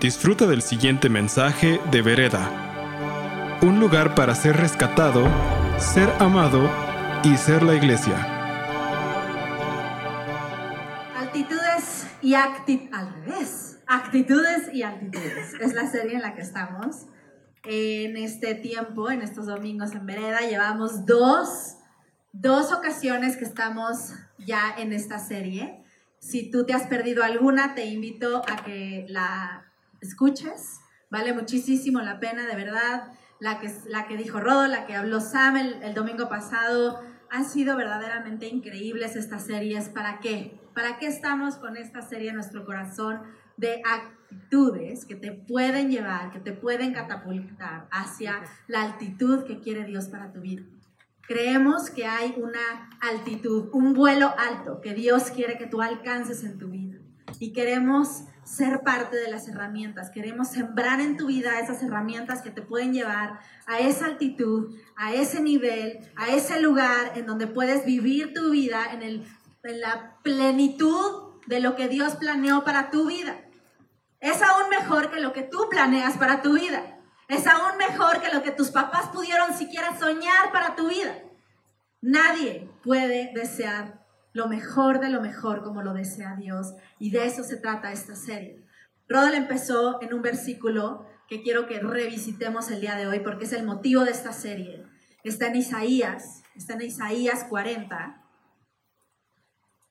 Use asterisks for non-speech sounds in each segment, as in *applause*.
Disfruta del siguiente mensaje de Vereda. Un lugar para ser rescatado, ser amado y ser la iglesia. Altitudes y actitudes. Al revés. Actitudes y altitudes. Es la serie en la que estamos. En este tiempo, en estos domingos en Vereda, llevamos dos, dos ocasiones que estamos ya en esta serie. Si tú te has perdido alguna, te invito a que la escuches. Vale muchísimo la pena, de verdad. La que, la que dijo Rodo, la que habló Sam el, domingo pasado, han sido verdaderamente increíbles estas series. ¿Para qué? ¿Para qué estamos con esta serie en nuestro corazón de actitudes que te pueden llevar, que te pueden catapultar hacia la altitud que quiere Dios para tu vida? Creemos que hay una altitud, un vuelo alto que Dios quiere que tú alcances en tu vida. Y queremos ser parte de las herramientas, queremos sembrar en tu vida esas herramientas que te pueden llevar a esa altitud, a ese nivel, a ese lugar en donde puedes vivir tu vida en, el, en la plenitud de lo que Dios planeó para tu vida. Es aún mejor que lo que tú planeas para tu vida. Es aún mejor que lo que tus papás pudieron siquiera soñar para tu vida. Nadie puede desear lo mejor de lo mejor como lo desea Dios. Y de eso se trata esta serie. Rodel empezó en un versículo que quiero que revisitemos el día de hoy porque es el motivo de esta serie. Está en Isaías, está en Isaías 40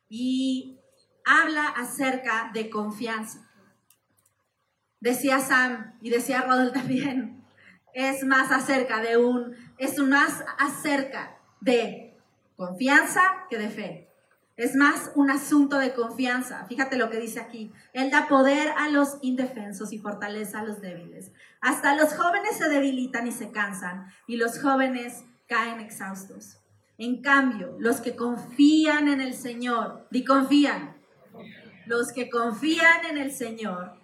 y habla acerca de confianza. Decía Sam y decía Rodel también, es más acerca de un, es más acerca de confianza que de fe. Es más un asunto de confianza. Fíjate lo que dice aquí. Él da poder a los indefensos y fortaleza a los débiles. Hasta los jóvenes se debilitan y se cansan y los jóvenes caen exhaustos. En cambio, los que confían en el Señor, di confían, los que confían en el Señor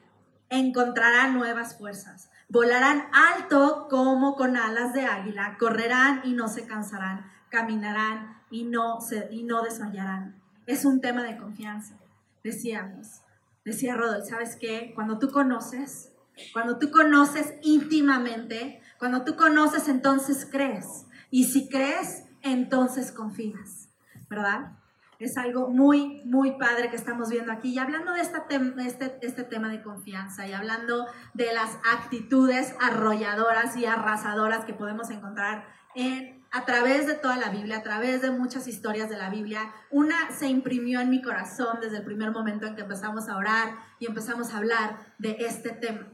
encontrarán nuevas fuerzas. Volarán alto como con alas de águila, correrán y no se cansarán, caminarán y no, se, y no desmayarán es un tema de confianza. Decíamos, decía Rodolfo, ¿sabes qué? Cuando tú conoces, cuando tú conoces íntimamente, cuando tú conoces, entonces crees. Y si crees, entonces confías, ¿verdad? Es algo muy, muy padre que estamos viendo aquí. Y hablando de este, este, este tema de confianza y hablando de las actitudes arrolladoras y arrasadoras que podemos encontrar en a través de toda la Biblia, a través de muchas historias de la Biblia. Una se imprimió en mi corazón desde el primer momento en que empezamos a orar y empezamos a hablar de este tema.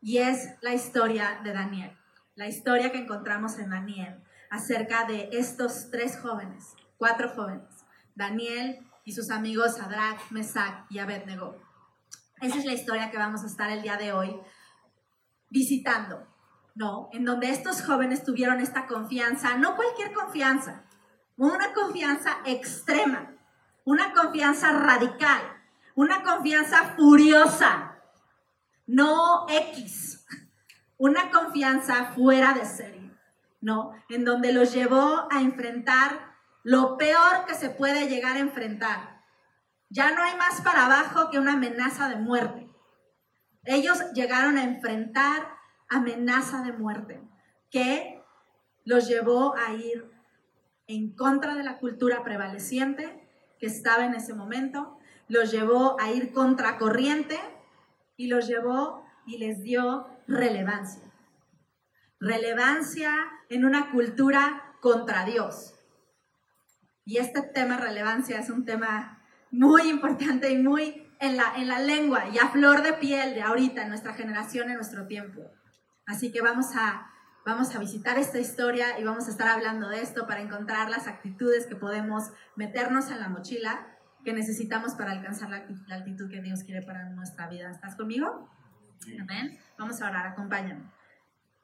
Y es la historia de Daniel, la historia que encontramos en Daniel acerca de estos tres jóvenes, cuatro jóvenes, Daniel y sus amigos Sadrach, Mesach y Abednego. Esa es la historia que vamos a estar el día de hoy visitando. ¿No? En donde estos jóvenes tuvieron esta confianza, no cualquier confianza, una confianza extrema, una confianza radical, una confianza furiosa, no X, una confianza fuera de serie, ¿no? En donde los llevó a enfrentar lo peor que se puede llegar a enfrentar. Ya no hay más para abajo que una amenaza de muerte. Ellos llegaron a enfrentar amenaza de muerte que los llevó a ir en contra de la cultura prevaleciente que estaba en ese momento, los llevó a ir contra corriente y los llevó y les dio relevancia. Relevancia en una cultura contra Dios. Y este tema relevancia es un tema muy importante y muy en la, en la lengua y a flor de piel de ahorita, en nuestra generación, en nuestro tiempo. Así que vamos a, vamos a visitar esta historia y vamos a estar hablando de esto para encontrar las actitudes que podemos meternos en la mochila que necesitamos para alcanzar la, la altitud que Dios quiere para nuestra vida. ¿Estás conmigo? Amén. Vamos a orar, acompáñame.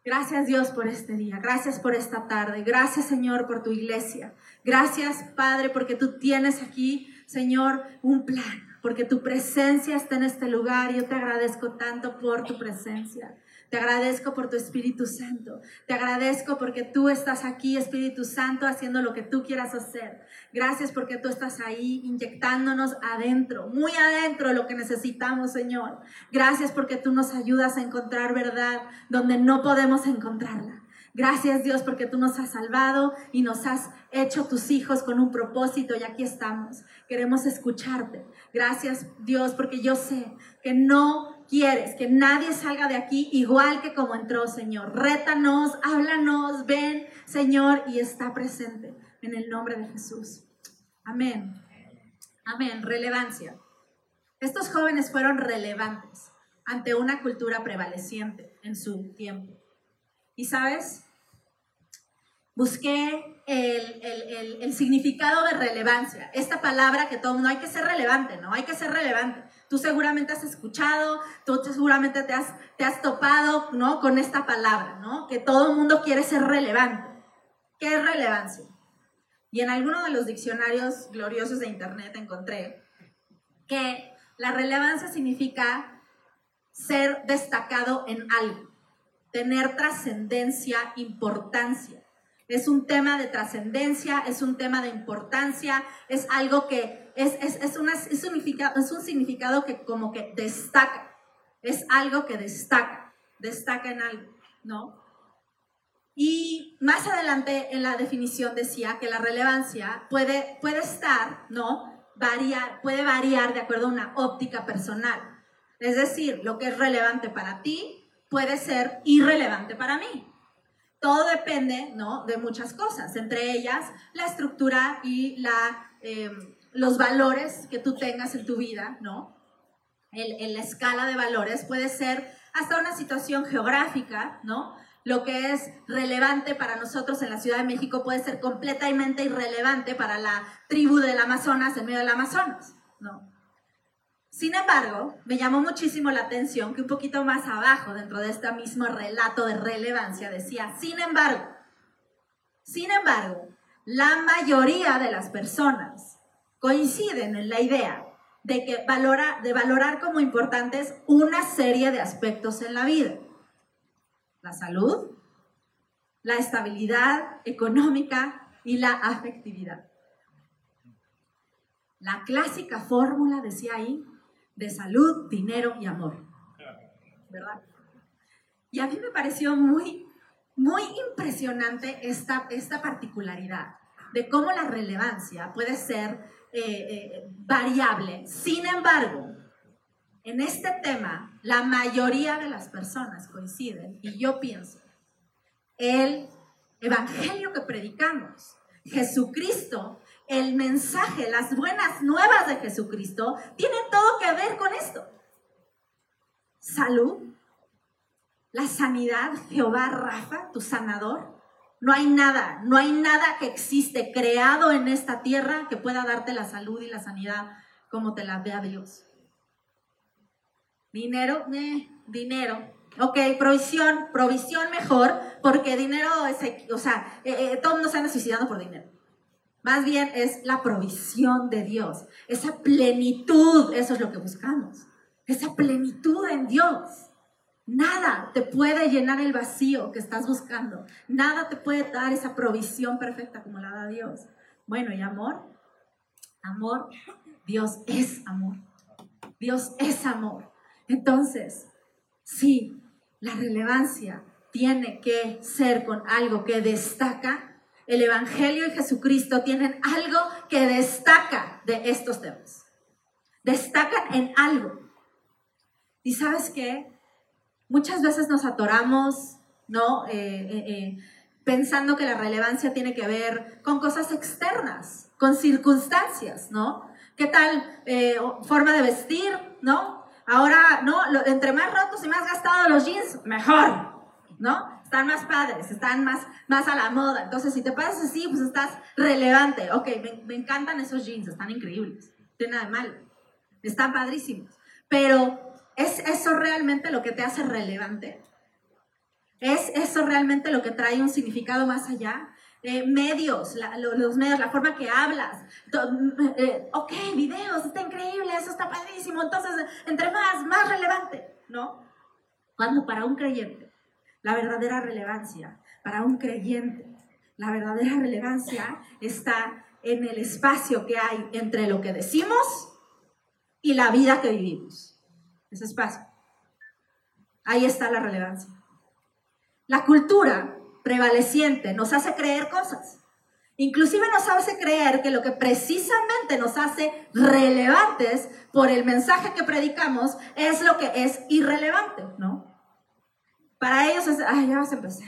Gracias Dios por este día, gracias por esta tarde, gracias Señor por tu iglesia, gracias Padre porque tú tienes aquí, Señor, un plan, porque tu presencia está en este lugar yo te agradezco tanto por tu presencia. Te agradezco por tu Espíritu Santo. Te agradezco porque tú estás aquí, Espíritu Santo, haciendo lo que tú quieras hacer. Gracias porque tú estás ahí inyectándonos adentro, muy adentro de lo que necesitamos, Señor. Gracias porque tú nos ayudas a encontrar verdad donde no podemos encontrarla. Gracias Dios porque tú nos has salvado y nos has hecho tus hijos con un propósito y aquí estamos. Queremos escucharte. Gracias Dios porque yo sé que no quieres que nadie salga de aquí igual que como entró, Señor. Rétanos, háblanos, ven, Señor, y está presente en el nombre de Jesús. Amén. Amén. Relevancia. Estos jóvenes fueron relevantes ante una cultura prevaleciente en su tiempo. Y sabes, busqué el, significado de relevancia. Esta palabra que todo mundo hay que ser relevante, ¿no? Hay que ser relevante. Tú seguramente has escuchado, tú seguramente te has, te has topado, ¿no? Con esta palabra, ¿no? Que todo el mundo quiere ser relevante. ¿Qué es relevancia? Y en alguno de los diccionarios gloriosos de Internet encontré que la relevancia significa ser destacado en algo, tener trascendencia, importancia. Es un tema de trascendencia, es un tema de importancia, es algo que es, es, es, una, es, significado, es un significado que como que destaca, es algo que destaca, destaca en algo, ¿no? Y más adelante en la definición decía que la relevancia puede, puede estar, ¿no? Variar, puede variar de acuerdo a una óptica personal. Es decir, lo que es relevante para ti puede ser irrelevante para mí todo depende ¿no? de muchas cosas, entre ellas la estructura y la, em, los valores que tú tengas en tu vida, ¿no? En, la escala de valores puede ser hasta una situación geográfica, ¿no? Lo que es relevante para nosotros en la Ciudad de México puede ser completamente irrelevante para la tribu del Amazonas en medio del Amazonas, ¿no? Sin embargo, me llamó muchísimo la atención que un poquito más abajo, dentro de este mismo relato de relevancia, decía, sin embargo, sin embargo, la mayoría de las personas coinciden en la idea de que valora, de valorar como importantes una serie de aspectos en la vida. La salud, la estabilidad económica y la afectividad. La clásica fórmula, decía ahí, de salud, dinero y amor. ¿Verdad? Y a mí me pareció muy, muy impresionante esta, esta particularidad de cómo la relevancia puede ser eh, eh, variable. Sin embargo, en este tema, la mayoría de las personas coinciden y yo pienso, el evangelio que predicamos, Jesucristo el mensaje, las buenas nuevas de Jesucristo, tienen todo que ver con esto. Salud, la sanidad, Jehová Rafa, tu sanador. No hay nada, no hay nada que existe creado en esta tierra que pueda darte la salud y la sanidad como te la vea Dios. Dinero, eh, dinero. Ok, provisión, provisión mejor, porque dinero es, o sea, eh, eh, todo el mundo se anda suicidando por dinero. Más bien es la provisión de Dios, esa plenitud, eso es lo que buscamos, esa plenitud en Dios. Nada te puede llenar el vacío que estás buscando, nada te puede dar esa provisión perfecta como la da Dios. Bueno, ¿y amor? Amor, Dios es amor. Dios es amor. Entonces, sí, la relevancia tiene que ser con algo que destaca el Evangelio y Jesucristo tienen algo que destaca de estos temas. Destacan en algo. Y sabes qué? Muchas veces nos atoramos, ¿no? Eh, eh, eh, pensando que la relevancia tiene que ver con cosas externas, con circunstancias, ¿no? ¿Qué tal forma de vestir, ¿no? Ahora, ¿no? entre más rotos y más gastados los jeans, mejor, ¿no? están más padres, están más, más a la moda. Entonces, si te pasas así, pues estás relevante. Ok, me, encantan esos jeans, están increíbles. No tiene nada de malo. Están padrísimos. Pero, ¿es eso realmente lo que te hace relevante? ¿Es eso realmente lo que trae un significado más allá? Eh, medios, los medios, la forma que hablas. Eh, ok, videos, está increíble, eso está padrísimo. Entonces, entre más, más relevante, ¿no? Cuando para un creyente, la verdadera relevancia, para un creyente, la verdadera relevancia está en el espacio que hay entre lo que decimos y la vida que vivimos. Ese espacio. Ahí está la relevancia. La cultura prevaleciente nos hace creer cosas. Inclusive nos hace creer que lo que precisamente nos hace relevantes por el mensaje que predicamos es lo que es irrelevante, ¿no? Para ellos es, ay, ya vas a empezar.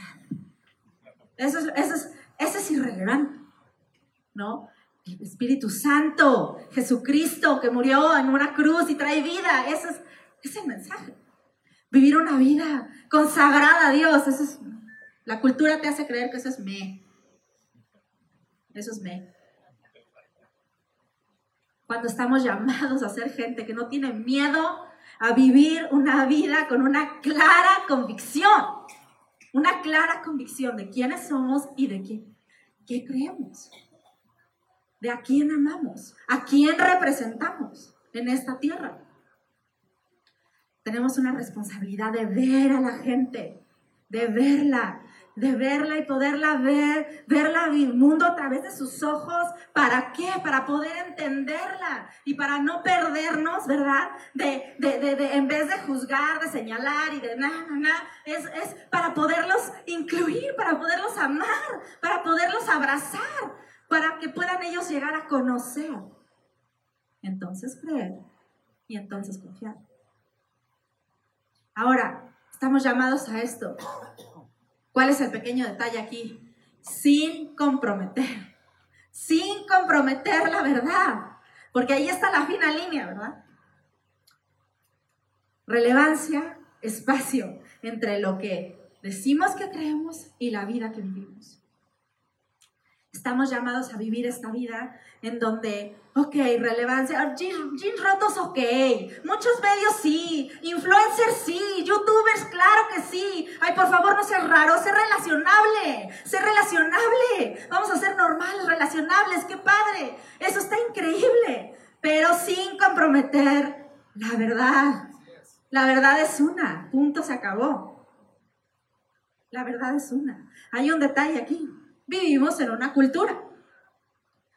Eso es, eso es, eso es irrelevante, ¿no? El Espíritu Santo, Jesucristo que murió en una cruz y trae vida, ese es, es el mensaje. Vivir una vida consagrada a Dios, eso es, la cultura te hace creer que eso es me. Eso es me. Cuando estamos llamados a ser gente que no tiene miedo a vivir una vida con una clara convicción, una clara convicción de quiénes somos y de qué, qué creemos, de a quién amamos, a quién representamos en esta tierra. Tenemos una responsabilidad de ver a la gente, de verla, de verla y poderla ver, verla el mundo a través de sus ojos. ¿Para qué? Para poder entenderla y para no perdernos, ¿verdad? De, de, de, en vez de juzgar, de señalar y de nada, nada, es, es para poderlos incluir, para poderlos amar, para poderlos abrazar, para que puedan ellos llegar a conocer. Entonces creer y entonces confiar. Ahora, estamos llamados a esto. ¿Cuál es el pequeño detalle aquí? Sin comprometer, sin comprometer la verdad, porque ahí está la fina línea, ¿verdad? Relevancia, espacio entre lo que decimos que creemos y la vida que vivimos. Estamos llamados a vivir esta vida en donde, ok, relevancia, jeans rotos, ok, muchos medios sí, influencers sí, youtubers, claro que sí. Ay, por favor, no seas raro, sé relacionable, sé relacionable. Vamos a ser normales, relacionables, qué padre. Eso está increíble, pero sin comprometer la verdad. La verdad es una, punto, se acabó. La verdad es una. Hay un detalle aquí vivimos en una cultura.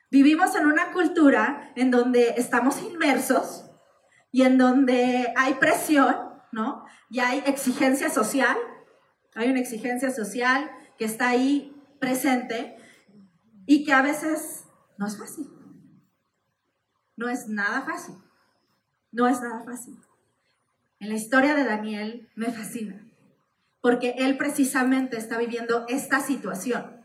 Vivimos en una cultura en donde estamos inmersos y en donde hay presión, ¿no? Y hay exigencia social. Hay una exigencia social que está ahí presente y que a veces no es fácil. No es nada fácil. No es nada fácil. En la historia de Daniel me fascina, porque él precisamente está viviendo esta situación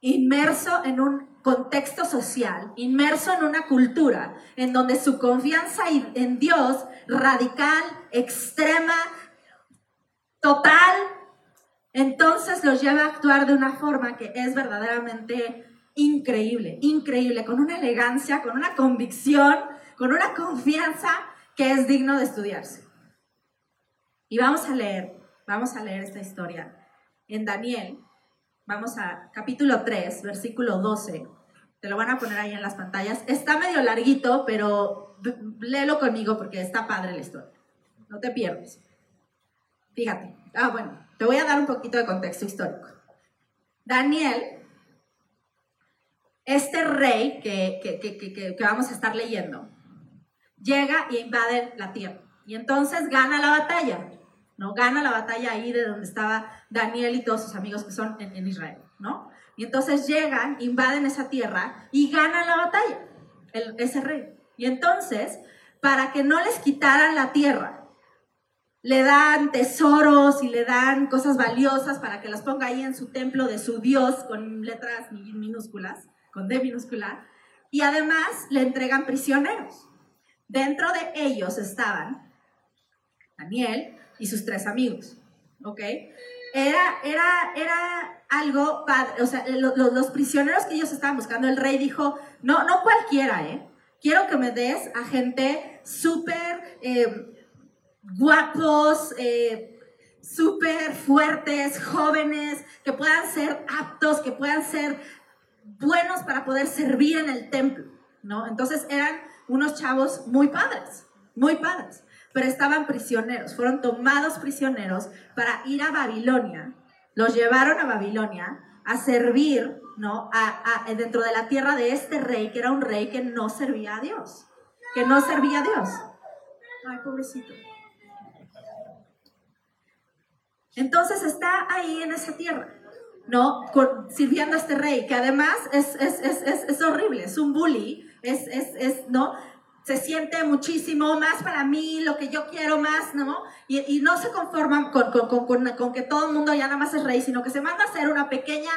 inmerso en un contexto social, inmerso en una cultura en donde su confianza en Dios radical, extrema, total, entonces los lleva a actuar de una forma que es verdaderamente increíble, increíble, con una elegancia, con una convicción, con una confianza que es digno de estudiarse. Y vamos a leer, vamos a leer esta historia en Daniel Vamos a capítulo 3, versículo 12. Te lo van a poner ahí en las pantallas. Está medio larguito, pero léelo conmigo porque está padre la historia. No te pierdes. Fíjate. Ah, bueno, te voy a dar un poquito de contexto histórico. Daniel, este rey que, que, que, que vamos a estar leyendo, llega y invade la tierra. Y entonces gana la batalla. ¿No? Gana la batalla ahí de donde estaba Daniel y todos sus amigos que son en, Israel, ¿no? Y entonces llegan, invaden esa tierra y ganan la batalla, ese rey. Y entonces, para que no les quitaran la tierra, le dan tesoros y le dan cosas valiosas para que las ponga ahí en su templo de su Dios con letras minúsculas, con D minúscula, y además le entregan prisioneros. Dentro de ellos estaban Daniel, y sus tres amigos, ¿ok? Era, era, era algo padre, o sea, los, prisioneros que ellos estaban buscando, el rey dijo, no, no cualquiera, ¿eh? Quiero que me des a gente súper eh, guapos, eh, súper fuertes, jóvenes, que puedan ser aptos, que puedan ser buenos para poder servir en el templo, ¿no? Entonces eran unos chavos muy padres, muy padres. Pero estaban prisioneros, fueron tomados prisioneros para ir a Babilonia. Los llevaron a Babilonia a servir, ¿no? dentro de la tierra de este rey, que era un rey que no servía a Dios, que no servía a Dios. Ay, pobrecito. Entonces está ahí en esa tierra, ¿no? sirviendo a este rey, que además es, es, es, es horrible, es un bully, es, ¿no? Se siente muchísimo más para mí, lo que yo quiero más, ¿no? Y, y no se conforman con, con, con, con, que todo el mundo ya nada más es rey, sino que se manda a hacer una pequeña,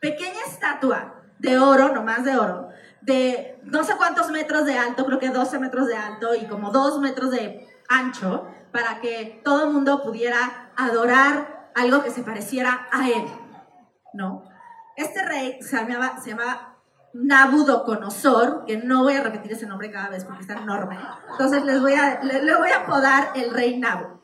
pequeña estatua de oro, no más de oro, de no sé cuántos metros de alto, creo que 12 metros de alto y como 2 metros de ancho, para que todo el mundo pudiera adorar algo que se pareciera a él, ¿no? Este rey se llamaba, se llamaba Nabucodonosor, que no voy a repetir ese nombre cada vez porque está enorme. Entonces les voy a, le, voy a apodar el rey Nabu.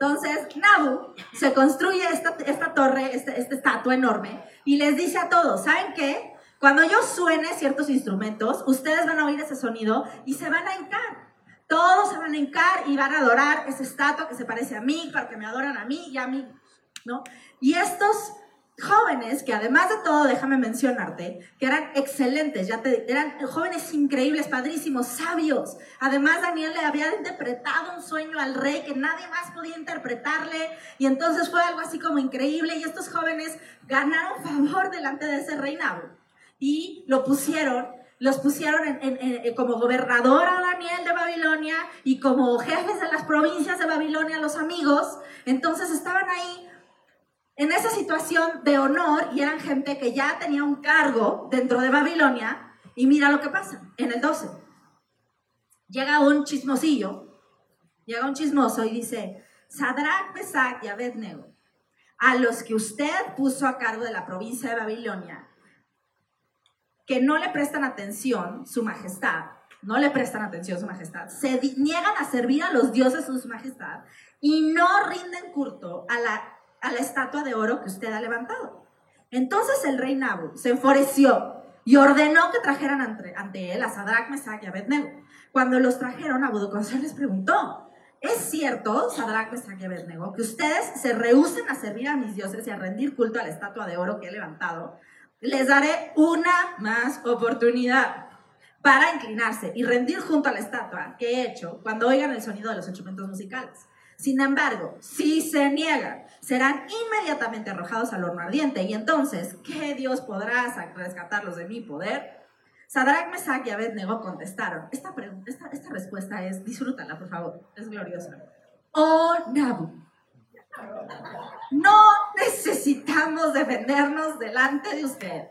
Entonces, Nabu se construye esta, esta torre, esta, esta estatua enorme, y les dice a todos, ¿saben qué? Cuando yo suene ciertos instrumentos, ustedes van a oír ese sonido y se van a hincar. Todos se van a hincar y van a adorar esa estatua que se parece a mí, para que me adoran a mí y a mí, ¿no? Y estos jóvenes, que además de todo, déjame mencionarte, que eran excelentes, ya te, eran jóvenes increíbles, padrísimos, sabios. Además, Daniel le había interpretado un sueño al rey que nadie más podía interpretarle, y entonces fue algo así como increíble, y estos jóvenes ganaron *laughs* favor delante de ese reinado. Y lo pusieron los pusieron en, como gobernador a Daniel de Babilonia y como jefes de las provincias de Babilonia, los amigos. Entonces estaban ahí en esa situación de honor y eran gente que ya tenía un cargo dentro de Babilonia. Y mira lo que pasa en el 12. Llega un chismosillo, llega un chismoso y dice, Sadrach, Pesach y Abednego, a los que usted puso a cargo de la provincia de Babilonia, que no le prestan atención, su majestad, no le prestan atención, su majestad, se niegan a servir a los dioses su majestad y no rinden culto a la, a la estatua de oro que usted ha levantado. Entonces el rey Nabu se enfureció y ordenó que trajeran ante, ante él a Sadrach, Mesach y Abednego. Cuando los trajeron, Nabucodonosor les preguntó, ¿es cierto, Sadrach, Mesach y Abednego, que ustedes se rehúsen a servir a mis dioses y a rendir culto a la estatua de oro que he levantado? les daré una más oportunidad para inclinarse y rendir junto a la estatua que he hecho cuando oigan el sonido de los instrumentos musicales. Sin embargo, si se niegan, serán inmediatamente arrojados al horno ardiente. Y entonces, ¿qué Dios podrá rescatarlos de mi poder? Sadrach, Mesach y Abednego contestaron. Esta, esta, esta respuesta es, disfrútala, por favor, es gloriosa. Oh, Nabu, no necesitamos defendernos delante de usted.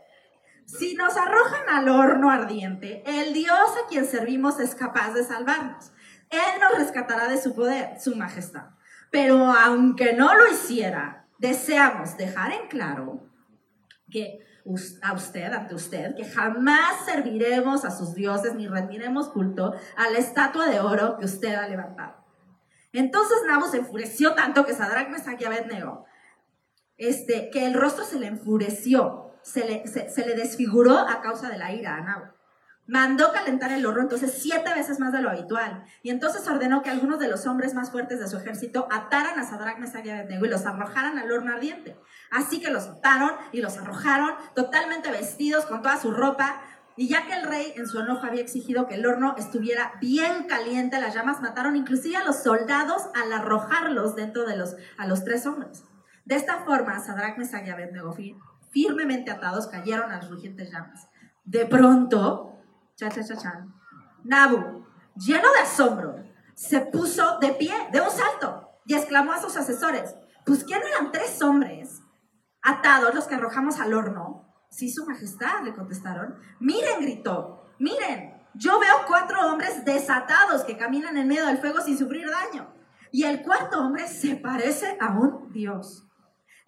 Si nos arrojan al horno ardiente, el Dios a quien servimos es capaz de salvarnos. Él nos rescatará de su poder, su majestad. Pero aunque no lo hiciera, deseamos dejar en claro que a usted, ante usted, que jamás serviremos a sus dioses ni rendiremos culto a la estatua de oro que usted ha levantado. Entonces Nabu se enfureció tanto que Sadrach, Mesach y este, que el rostro se le enfureció, se le, se, le desfiguró a causa de la ira a Nabu. Mandó calentar el horno entonces siete veces más de lo habitual. Y entonces ordenó que algunos de los hombres más fuertes de su ejército ataran a Sadrach, Mesach y Abednego y los arrojaran al horno ardiente. Así que los ataron y los arrojaron totalmente vestidos con toda su ropa y ya que el rey en su enojo había exigido que el horno estuviera bien caliente, las llamas mataron inclusive a los soldados al arrojarlos dentro de los, a los tres hombres. De esta forma, Sadrach, Mesach y Abednego, firmemente atados, cayeron a las rugientes llamas. De pronto, cha, cha, cha, cha, Nabu, lleno de asombro, se puso de pie, de un salto, y exclamó a sus asesores, pues ¿quién eran tres hombres atados los que arrojamos al horno? Sí, su majestad, le contestaron. Miren, gritó, miren, yo veo cuatro hombres desatados que caminan en medio del fuego sin sufrir daño. Y el cuarto hombre se parece a un dios.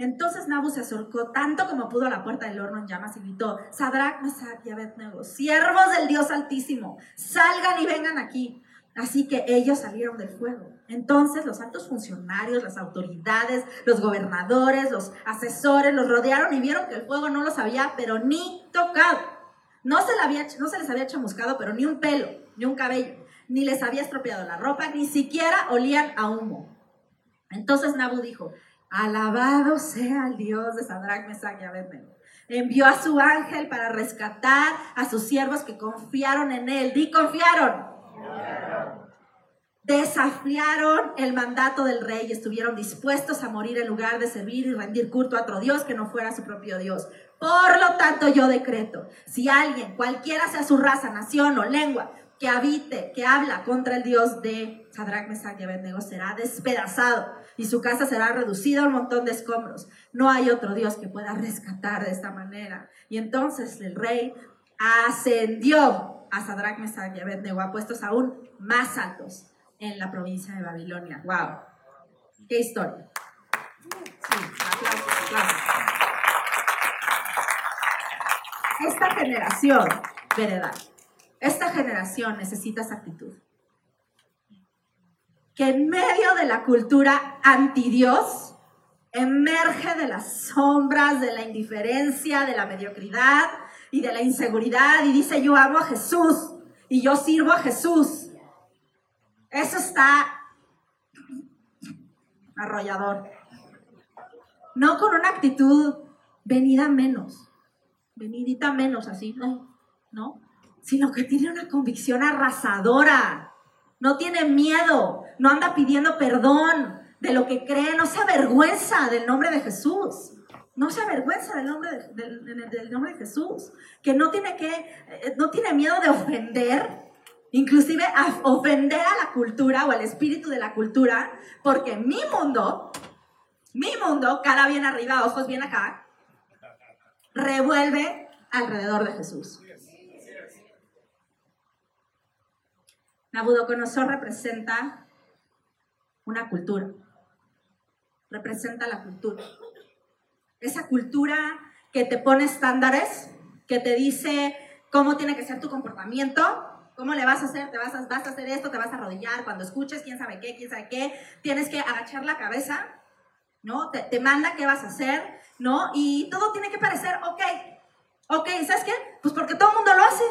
Entonces Nabu se acercó tanto como pudo a la puerta del horno en llamas y gritó, Sadrach, Mesach y Abednego, siervos del Dios Altísimo, salgan y vengan aquí. Así que ellos salieron del fuego. Entonces los altos funcionarios, las autoridades, los gobernadores, los asesores los rodearon y vieron que el fuego no los había, pero ni tocado. No se, había, no se les había chamuscado, pero ni un pelo, ni un cabello. ni les había estropeado la ropa, ni siquiera olían a humo. Entonces Nabu dijo, alabado sea el Dios de Sadrach, Mesach y Abednego. Envió a su ángel para rescatar a sus siervos que confiaron en él. Di, confiaron. Desafiaron el mandato del rey y estuvieron dispuestos a morir en lugar de servir y rendir culto a otro Dios que no fuera su propio Dios. Por lo tanto, yo decreto, si alguien, cualquiera sea su raza, nación o lengua, que habite, que habla contra el Dios de Sadrach, Mesach y Abednego será despedazado y su casa será reducida a un montón de escombros. No hay otro Dios que pueda rescatar de esta manera. Y entonces el rey ascendió a Sadrach, Mesach y Abednego a puestos aún más altos en la provincia de Babilonia. ¡Wow! ¡Qué historia! Sí, aplausos, aplausos. Esta generación, veredad, esta generación necesita esa actitud. Que en medio de la cultura anti-Dios, emerge de las sombras, de la indiferencia, de la mediocridad y de la inseguridad y dice, yo amo a Jesús y yo sirvo a Jesús. Eso está arrollador. No con una actitud venida menos, venidita menos así, ¿no? Sino que tiene una convicción arrasadora. No tiene miedo, no anda pidiendo perdón de lo que cree, no se avergüenza del nombre de Jesús. No se avergüenza del nombre de, del nombre de Jesús. Que no tiene, que, eh, no tiene miedo de ofender, inclusive a ofender a la cultura o al espíritu de la cultura, porque mi mundo, mi mundo, cara bien arriba, ojos bien acá, revuelve alrededor de Jesús. Nabucodonosor representa una cultura, representa la cultura. Esa cultura que te pone estándares, que te dice cómo tiene que ser tu comportamiento, cómo le vas a hacer, te vas a, hacer esto, te vas a arrodillar, cuando escuches quién sabe qué, quién sabe qué, tienes que agachar la cabeza, ¿no? Te, te manda qué vas a hacer, ¿no? Y todo tiene que parecer, ok, ok, ¿sabes qué? Pues porque todo el mundo lo hace,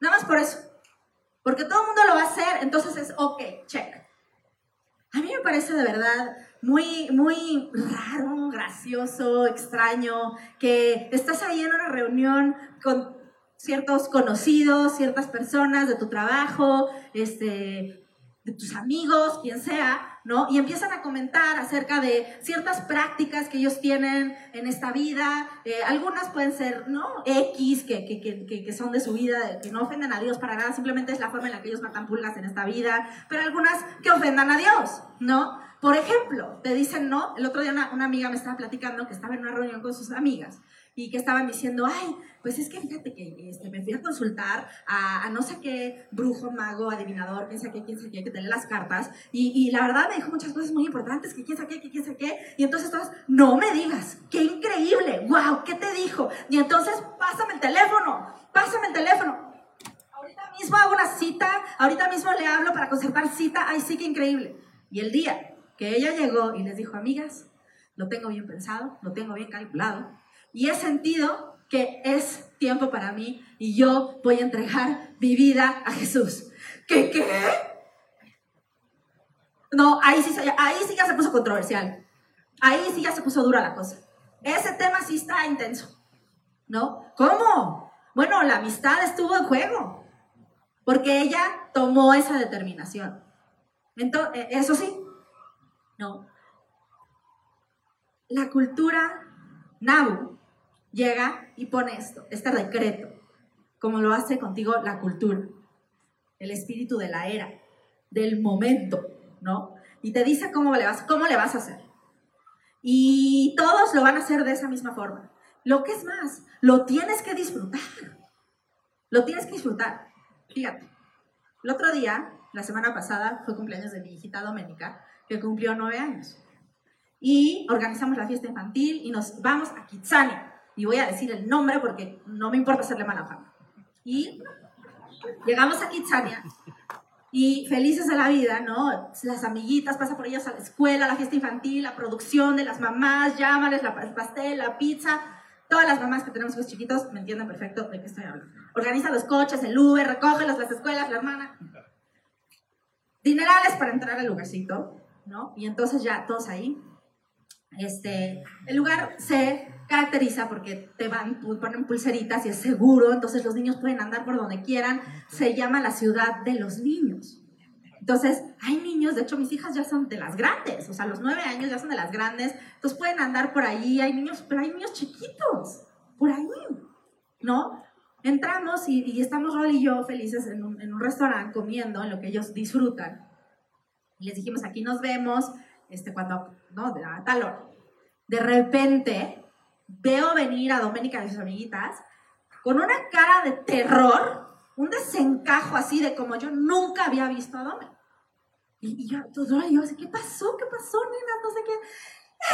nada más por eso. Porque todo el mundo lo va a hacer, entonces es, ok, check. A mí me parece de verdad muy, muy raro, gracioso, extraño, que estás ahí en una reunión con ciertos conocidos, ciertas personas de tu trabajo, este, de tus amigos, quien sea, ¿no? Y empiezan a comentar acerca de ciertas prácticas que ellos tienen en esta vida. Eh, algunas pueden ser, ¿no? X, que, que, que, que, son de su vida, que no ofenden a Dios para nada, simplemente es la forma en la que ellos matan pulgas en esta vida. Pero algunas que ofendan a Dios, ¿no? Por ejemplo, te dicen, ¿no? El otro día una, una amiga me estaba platicando que estaba en una reunión con sus amigas y que estaban diciendo, ay, pues es que fíjate que este, me fui a consultar a, no sé qué brujo, mago, adivinador, quién sabe qué, quién sabe qué, que te lee las cartas, y, y, la verdad me dijo muchas cosas muy importantes, que quién sabe qué, que quién sabe qué, y entonces todas, no me digas, qué increíble, wow, ¿qué te dijo? Y entonces, pásame el teléfono, pásame el teléfono. Ahorita mismo hago una cita, ahorita mismo le hablo para concertar cita, ay, sí, qué increíble. Y el día que ella llegó y les dijo, amigas, lo tengo bien pensado, lo tengo bien calculado, y he sentido que es tiempo para mí y yo voy a entregar mi vida a Jesús. ¿Qué qué? No, ahí sí, ahí sí ya se puso controversial. Ahí sí ya se puso dura la cosa. Ese tema sí está intenso. ¿No? ¿Cómo? Bueno, la amistad estuvo en juego. Porque ella tomó esa determinación. Entonces, eh, eso sí. No. La cultura Nabu llega y pone esto, este decreto, como lo hace contigo la cultura, el espíritu de la era, del momento, ¿no? Y te dice cómo le vas, cómo le vas a hacer. Y todos lo van a hacer de esa misma forma. Lo que es más, lo tienes que disfrutar. Lo tienes que disfrutar. Fíjate, el otro día, la semana pasada, fue cumpleaños de mi hijita Doménica, que cumplió nueve años. Y organizamos la fiesta infantil y nos vamos a Kitsania y voy a decir el nombre porque no me importa hacerle mala fama. Y llegamos a Kitsania y felices de la vida, ¿no? Las amiguitas pasan por ellas a la escuela, la fiesta infantil, la producción de las mamás, llámales, la, el pastel, la pizza. Todas las mamás que tenemos hijos chiquitos me entienden perfecto de qué estoy hablando. Organiza los coches, el Uber, recógelos, las escuelas, la hermana. dinerales para entrar al lugarcito, ¿no? Y entonces ya todos ahí. Este, el lugar se caracteriza porque te van, ponen pulseritas y es seguro, entonces los niños pueden andar por donde quieran. Se llama la ciudad de los niños. Entonces, hay niños, de hecho mis hijas ya son de las grandes, o sea, los nueve años ya son de las grandes, entonces pueden andar por ahí, hay niños, pero hay niños chiquitos, por ahí, ¿no? Entramos y, estamos Rol y yo felices en un, en un, restaurante comiendo en lo que ellos disfrutan. Y les dijimos, aquí nos vemos, este, cuando, ¿no? De a tal hora. De repente, veo venir a Doménica y sus amiguitas con una cara de terror, un desencajo así de como yo nunca había visto a Doménica. Y, yo, todo yo ¿qué pasó? ¿Qué pasó, nena? No sé qué.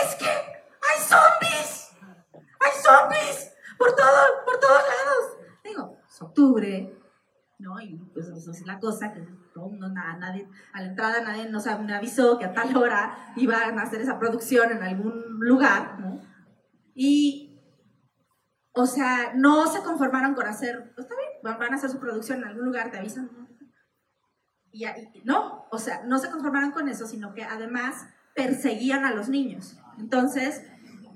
Es que hay zombies. Hay zombies por, todo, por todos lados. Digo, es octubre, ¿no? Y pues eso es la cosa, que no, no, nada, nadie, a la entrada nadie nos avisó que a tal hora iban a hacer esa producción en algún lugar, ¿no? Y, o sea, no se conformaron con hacer, pues, está bien, van a hacer su producción en algún lugar, te avisan, ¿no? Y, no, o sea, no se conformaron con eso, sino que además perseguían a los niños. Entonces,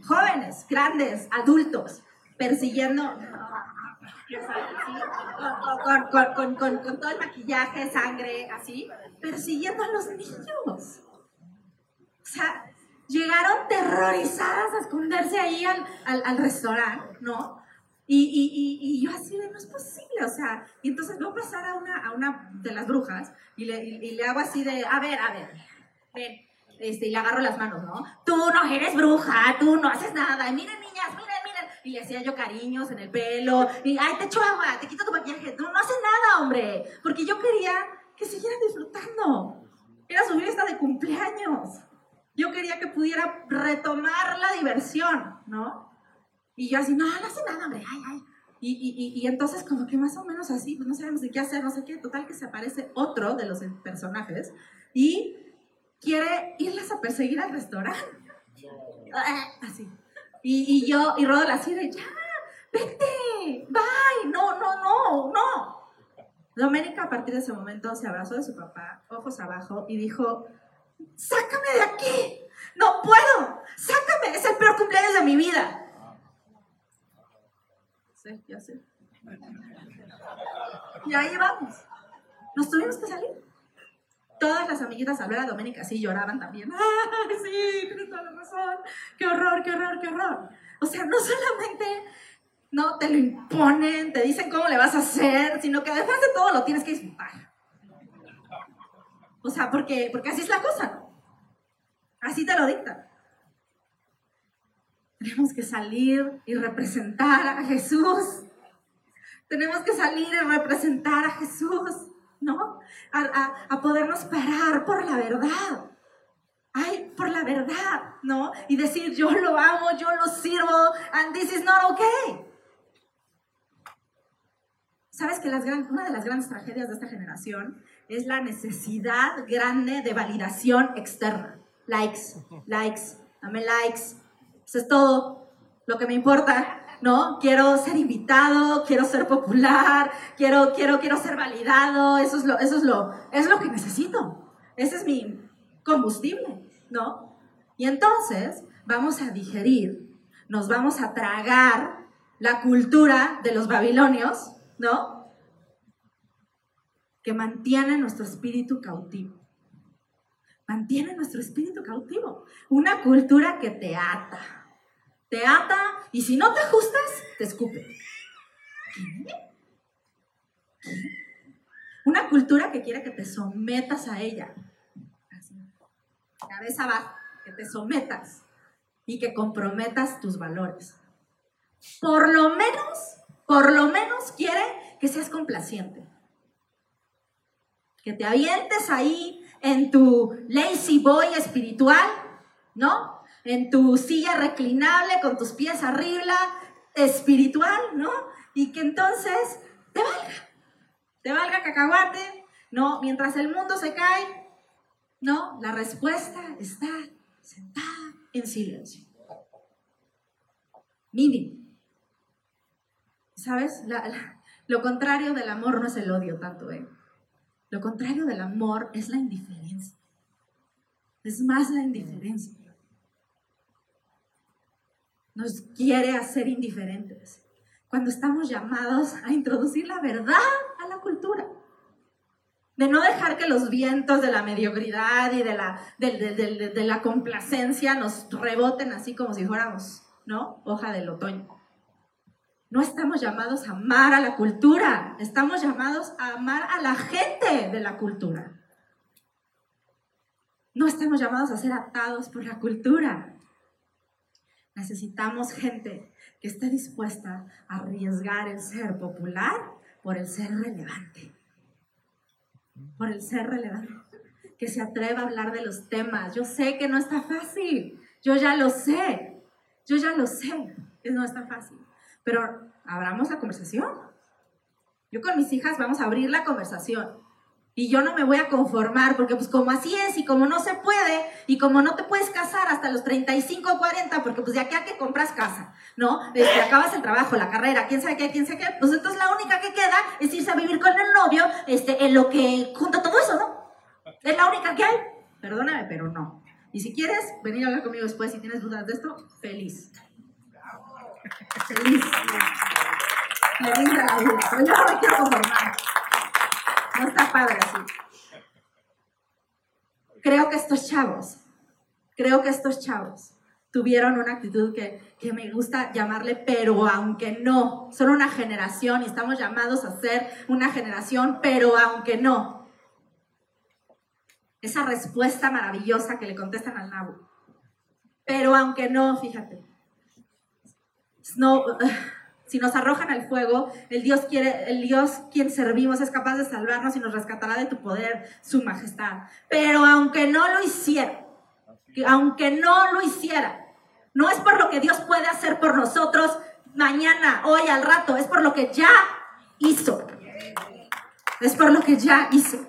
jóvenes, grandes, adultos, persiguiendo, con, con, con, todo el maquillaje, sangre, así, persiguiendo a los niños. O sea, llegaron terrorizadas a esconderse ahí al, al, al restaurante, ¿no? Y, y, y, yo así de, no es posible, o sea, y entonces a pasar a una, a una de las brujas y le, y, le hago así de, a ver, a ver, ven, este, y le agarro las manos, ¿no? Tú no eres bruja, tú no haces nada, miren niñas, miren, miren, y le hacía yo cariños en el pelo, y, ay, te echo agua, te quito tu maquillaje, tú no haces nada, hombre, porque yo quería que siguieran disfrutando, era su fiesta de cumpleaños, yo quería que pudiera retomar la diversión, ¿no? Y yo así, no, no hace nada, hombre, ay, ay. Y, y, y, entonces como que más o menos así, pues no sabemos de qué hacer, no sé qué, total que se aparece otro de los personajes y quiere irles a perseguir al restaurante. *laughs* Así. Y, y yo, y Rodolfo así de, ya, vete, bye, no, no, no, no. Doménica a partir de ese momento se abrazó de su papá, ojos abajo, y dijo, sácame de aquí, no puedo, sácame, es el peor cumpleaños de mi vida ya sé. Y ahí vamos. Nos tuvimos que salir. Todas las amiguitas ver a Doménica así lloraban también. ¡Ay, sí! Tienes toda la razón. ¡Qué horror, qué horror, qué horror! O sea, no solamente no te lo imponen, te dicen cómo le vas a hacer, sino que además de todo lo tienes que disfrutar. O sea, porque, porque así es la cosa, ¿no? Así te lo dictan. Tenemos que salir y representar a Jesús. Tenemos que salir y representar a Jesús, ¿no? A, a, podernos parar por la verdad. Ay, por la verdad, ¿no? Y decir, yo lo amo, yo lo sirvo, and this is not okay. ¿Sabes que las una de las grandes tragedias de esta generación es la necesidad grande de validación externa? Likes, likes, dame likes, eso es todo lo que me importa, ¿no? Quiero ser invitado, quiero ser popular, quiero, quiero, quiero ser validado, eso es lo, eso es lo, es lo que necesito. Ese es mi combustible, ¿no? Y entonces vamos a digerir, nos vamos a tragar la cultura de los babilonios, ¿no? Que mantiene nuestro espíritu cautivo. Mantiene nuestro espíritu cautivo. Una cultura que te ata, te ata y si no te ajustas, te escupe. Una cultura que quiere que te sometas a ella. Cabeza abajo, que te sometas y que comprometas tus valores. Por lo menos, por lo menos quiere que seas complaciente. Que te avientes ahí en tu lazy boy espiritual, ¿no? en tu silla reclinable con tus pies arriba, espiritual, ¿no? Y que entonces te valga, te valga cacahuate, ¿no? Mientras el mundo se cae, ¿no? La respuesta está sentada en silencio. Mínimo. ¿Sabes? lo contrario del amor no es el odio tanto, ¿eh? Lo contrario del amor es la indiferencia. Es más la indiferencia. Nos quiere hacer indiferentes. Cuando estamos llamados a introducir la verdad a la cultura. De no dejar que los vientos de la mediocridad y de la, de, la complacencia nos reboten así como si fuéramos, ¿no? Hoja del otoño. No estamos llamados a amar a la cultura, estamos llamados a amar a la gente de la cultura. No estamos llamados a ser atados por la cultura. Necesitamos gente que esté dispuesta a arriesgar el ser popular por el ser relevante. Por el ser relevante. Que se atreva a hablar de los temas. Yo sé que no está fácil. Yo ya lo sé. Yo ya lo sé. Que no está fácil. Pero abramos la conversación. Yo con mis hijas vamos a abrir la conversación. Y yo no me voy a conformar, porque pues como así es, y como no se puede, y como no te puedes casar hasta los 35 o 40, porque pues de aquí a que compras casa, ¿no? Desde acabas el trabajo, la carrera, quién sabe qué, quién sabe qué, pues entonces la única que queda es irse a vivir con el novio, este, en lo que junta todo eso, ¿no? Es la única que hay. Perdóname, pero no. Y si quieres venir a hablar conmigo después, si tienes dudas de esto, feliz. Me rinda la. Pero yo no me quiero conformar. No está padre así. Creo que estos chavos, creo que estos chavos tuvieron una actitud que, que, me gusta llamarle, pero aunque no, son una generación y estamos llamados a ser una generación, pero aunque no. Esa respuesta maravillosa que le contestan al Nabu. Pero aunque no, fíjate, *sighs* si nos arrojan al fuego, el Dios, quiere, el Dios quien servimos es capaz de salvarnos y nos rescatará de tu poder, su majestad. Pero aunque no lo hiciera, aunque no lo hiciera, no es por lo que Dios puede hacer por nosotros mañana, hoy, al rato, es por lo que ya hizo. Es por lo que ya hizo.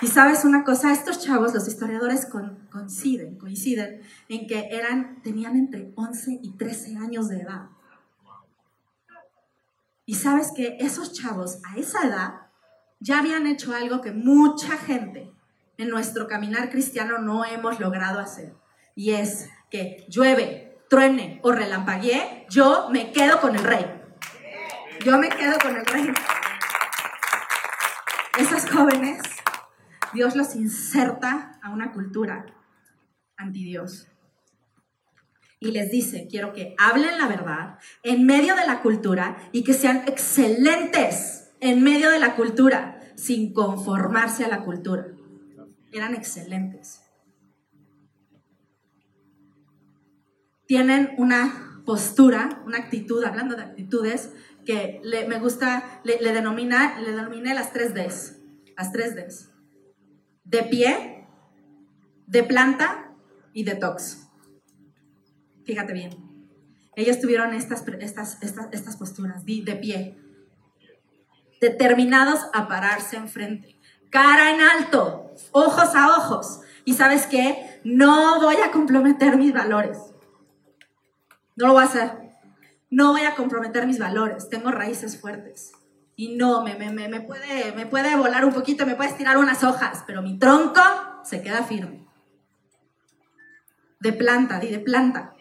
Y sabes una cosa, estos chavos, los historiadores coinciden, coinciden en que eran, tenían entre 11 y 13 años de edad. Y sabes que esos chavos a esa edad ya habían hecho algo que mucha gente en nuestro caminar cristiano no hemos logrado hacer. Y es que llueve, truene o relampaguee, yo me quedo con el rey. Yo me quedo con el rey. Esos jóvenes, Dios los inserta a una cultura anti Dios y les dice, quiero que hablen la verdad en medio de la cultura y que sean excelentes en medio de la cultura, sin conformarse a la cultura. Eran excelentes. Tienen una postura, una actitud, hablando de actitudes, que me gusta, le, denomina, le denominé las tres Ds, las tres Ds. De pie, de planta y de tox. Fíjate bien. Ellos tuvieron estas, estas, estas, posturas de pie, determinados a pararse enfrente, cara en alto, ojos a ojos. Y sabes qué? No voy a comprometer mis valores. No lo voy a hacer. No voy a comprometer mis valores. Tengo raíces fuertes. Y no, me, me, me, puede, me puede volar un poquito, me puede estirar unas hojas, pero mi tronco se queda firme. De planta, di de planta.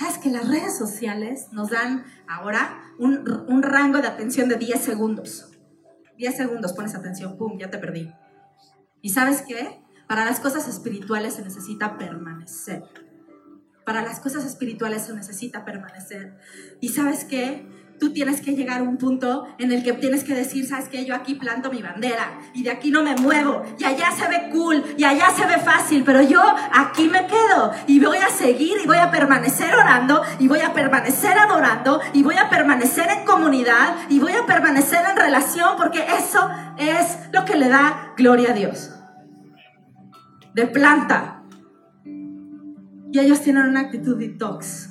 ¿Sabes que las redes sociales nos dan ahora un, rango de atención de 10 segundos? 10 segundos, pones atención, ¡pum! Ya te perdí. ¿Y sabes qué? Para las cosas espirituales se necesita permanecer. Para las cosas espirituales se necesita permanecer. ¿Y sabes qué? Tú tienes que llegar a un punto en el que tienes que decir, sabes que yo aquí planto mi bandera y de aquí no me muevo y allá se ve cool y allá se ve fácil, pero yo aquí me quedo y voy a seguir y voy a permanecer orando y voy a permanecer adorando y voy a permanecer en comunidad y voy a permanecer en relación porque eso es lo que le da gloria a Dios. De planta. Y ellos tienen una actitud detox.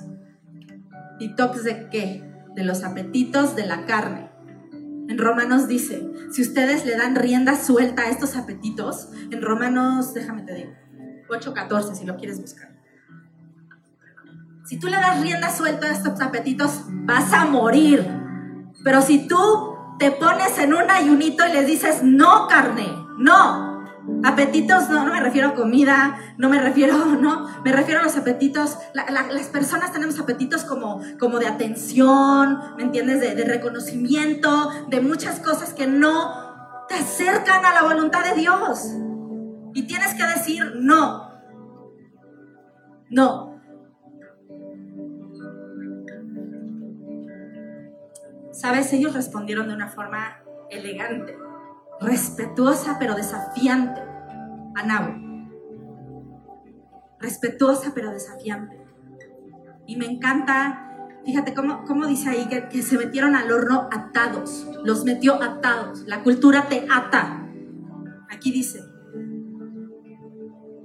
¿Detox de qué? De los apetitos de la carne. En Romanos dice, si ustedes le dan rienda suelta a estos apetitos, en Romanos, déjame te digo, 8.14 si lo quieres buscar. Si tú le das rienda suelta a estos apetitos, vas a morir. Pero si tú te pones en un ayunito y les dices, no carne, no. Apetitos, no, no me refiero a comida, no me refiero, *laughs* no, me refiero a los apetitos. las personas tenemos apetitos como, como de atención, ¿me entiendes? De, de reconocimiento, de muchas cosas que no te acercan a la voluntad de Dios. Y tienes que decir no. No. Sabes, ellos respondieron de una forma elegante, respetuosa pero desafiante a. Respetuosa pero desafiante. Y me encanta, fíjate cómo, cómo dice ahí que, se metieron al horno atados, los metió atados. La cultura te ata. Aquí dice,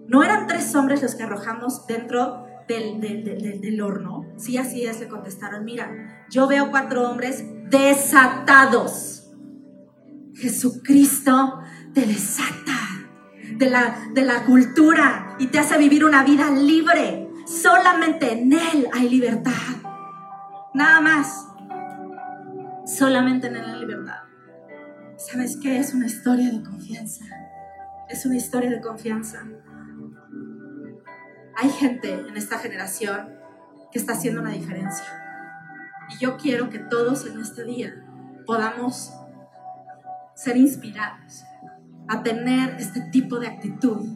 no eran tres hombres los que arrojamos dentro del, del, horno. Sí, así es, le contestaron, mira, yo veo cuatro hombres desatados. Jesucristo te desata de la, de la cultura y te hace vivir una vida libre. Solamente en Él hay libertad. Nada más. Solamente en Él hay libertad. ¿Sabes qué? Es una historia de confianza. Es una historia de confianza. Hay gente en esta generación que está haciendo una diferencia. Y yo quiero que todos en este día podamos ser inspirados a tener este tipo de actitud.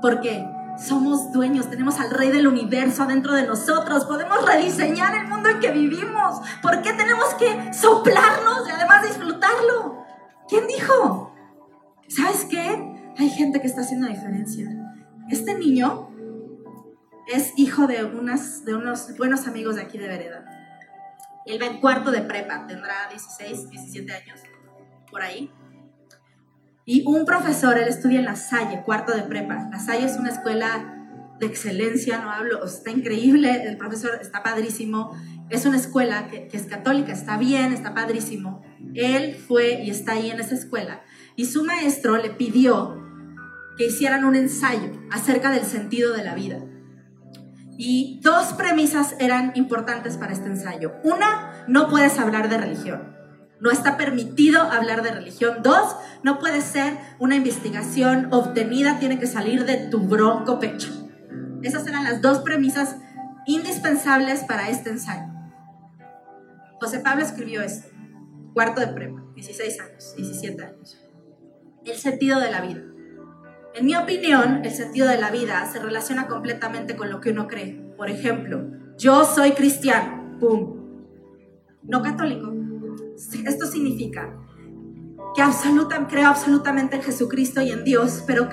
Porque somos dueños, tenemos al rey del universo adentro de nosotros, podemos rediseñar el mundo en que vivimos. ¿Por qué tenemos que soplarnos y además disfrutarlo? ¿Quién dijo? ¿Sabes qué? Hay gente que está haciendo diferencia. Este niño es hijo de, unas, de unos buenos amigos de aquí de Vereda. Él va en cuarto de prepa, tendrá 16, 17 años, por ahí. Y un profesor, él estudia en La Salle, cuarto de prepa. La Salle es una escuela de excelencia, no hablo, está increíble, el profesor está padrísimo. Es una escuela que, que es católica, está bien, está padrísimo. Él fue y está ahí en esa escuela. Y su maestro le pidió que hicieran un ensayo acerca del sentido de la vida. Y dos premisas eran importantes para este ensayo. Una, no puedes hablar de religión. No está permitido hablar de religión. Dos, no puede ser una investigación obtenida, tiene que salir de tu bronco pecho. Esas eran las dos premisas indispensables para este ensayo. José Pablo escribió esto, cuarto de prepa, 16 años, 17 años. El sentido de la vida. En mi opinión, el sentido de la vida se relaciona completamente con lo que uno cree. Por ejemplo, yo soy cristiano, ¡pum! No católico. Esto significa que creo absolutamente en Jesucristo y en Dios, pero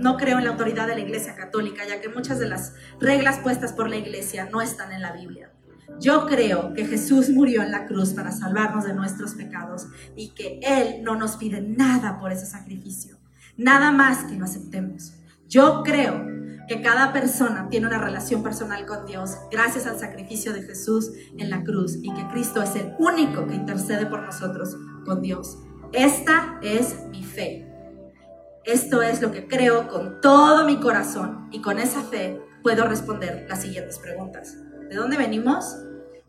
no creo en la autoridad de la Iglesia Católica, ya que muchas de las reglas puestas por la Iglesia no están en la Biblia. Yo creo que Jesús murió en la cruz para salvarnos de nuestros pecados y que Él no nos pide nada por ese sacrificio. Nada más que lo aceptemos. Yo creo que cada persona tiene una relación personal con Dios gracias al sacrificio de Jesús en la cruz y que Cristo es el único que intercede por nosotros con Dios. Esta es mi fe. Esto es lo que creo con todo mi corazón y con esa fe puedo responder las siguientes preguntas. ¿De dónde venimos?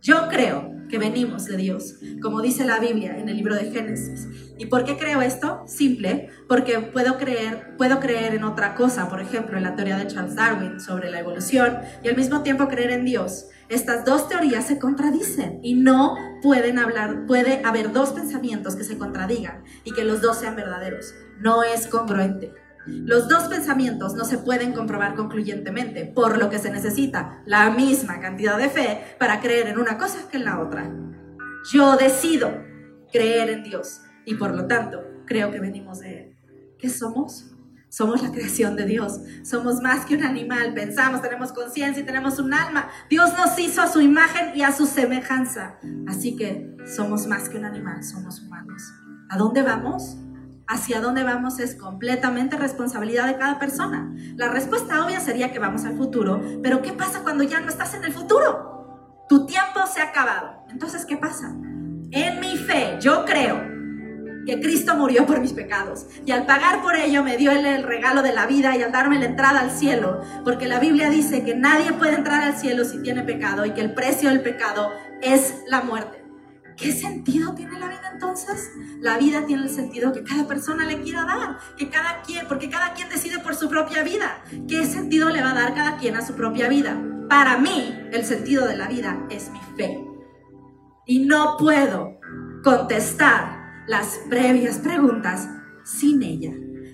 Yo creo que venimos de Dios, como dice la Biblia en el libro de Génesis. ¿Y por qué creo esto? Simple, porque puedo creer, puedo creer en otra cosa, por ejemplo, en la teoría de Charles Darwin sobre la evolución y al mismo tiempo creer en Dios. Estas dos teorías se contradicen y no pueden hablar, puede haber dos pensamientos que se contradigan y que los dos sean verdaderos. No es congruente. Los dos pensamientos no se pueden comprobar concluyentemente, por lo que se necesita la misma cantidad de fe para creer en una cosa que en la otra. Yo decido creer en Dios y por lo tanto creo que venimos de Él. ¿Qué somos? Somos la creación de Dios. Somos más que un animal. Pensamos, tenemos conciencia y tenemos un alma. Dios nos hizo a su imagen y a su semejanza. Así que somos más que un animal, somos humanos. ¿A dónde vamos? Hacia dónde vamos es completamente responsabilidad de cada persona. La respuesta obvia sería que vamos al futuro, pero ¿qué pasa cuando ya no estás en el futuro? Tu tiempo se ha acabado. Entonces, ¿qué pasa? En mi fe, yo creo que Cristo murió por mis pecados y al pagar por ello me dio el regalo de la vida y al darme la entrada al cielo, porque la Biblia dice que nadie puede entrar al cielo si tiene pecado y que el precio del pecado es la muerte. ¿Qué sentido tiene la vida entonces? La vida tiene el sentido que cada persona le quiera dar, que cada quien, porque cada quien decide por su propia vida. ¿Qué sentido le va a dar cada quien a su propia vida? Para mí, el sentido de la vida es mi fe. Y no puedo contestar las previas preguntas sin ella.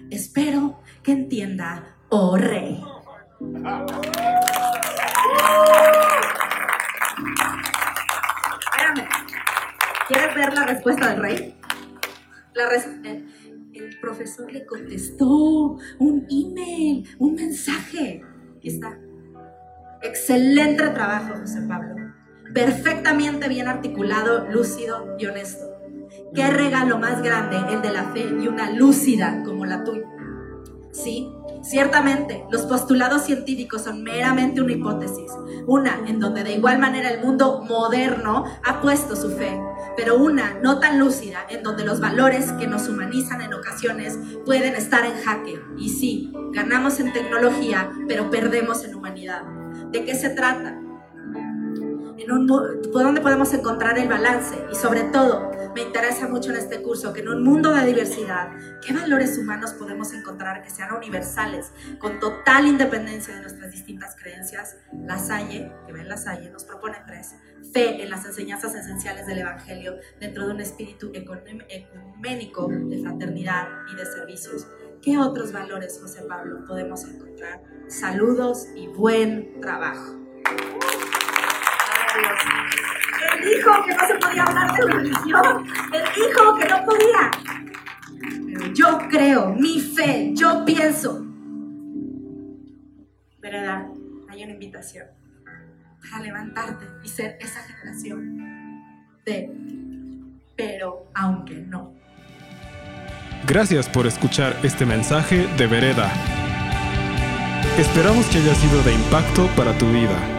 Espero que entienda, oh rey. *laughs* ¿Quieres ver la respuesta del rey? el, profesor le contestó un email, un mensaje. Aquí está. Excelente trabajo, José Pablo. Perfectamente bien articulado, lúcido y honesto. Qué regalo más grande el de la fe y una lúcida como la tuya. Sí, Ciertamente, los postulados científicos son meramente una hipótesis, una en donde de igual manera el mundo moderno ha puesto su fe, pero una no tan lúcida en donde los valores que nos humanizan en ocasiones pueden estar en jaque. Y sí, ganamos en tecnología, pero perdemos en humanidad. ¿De qué se trata? ¿Por dónde podemos encontrar el balance? Y sobre todo, me interesa mucho en este curso que en un mundo de diversidad, ¿qué valores humanos podemos encontrar que sean universales, con total independencia de nuestras distintas creencias? La Salle, que ven La Salle, nos propone tres. Fe en las enseñanzas esenciales del Evangelio dentro de un espíritu ecuménico de fraternidad y de servicios. ¿Qué otros valores, José Pablo, podemos encontrar? Saludos y buen trabajo. Él dijo que no se podía hablar de religión. Él dijo que no podía. Pero yo creo, mi fe, yo pienso. ¿Verdad? Hay una invitación para levantarte y ser esa generación de pero aunque no. Gracias por escuchar este mensaje de Vereda. Esperamos que haya sido de impacto para tu vida.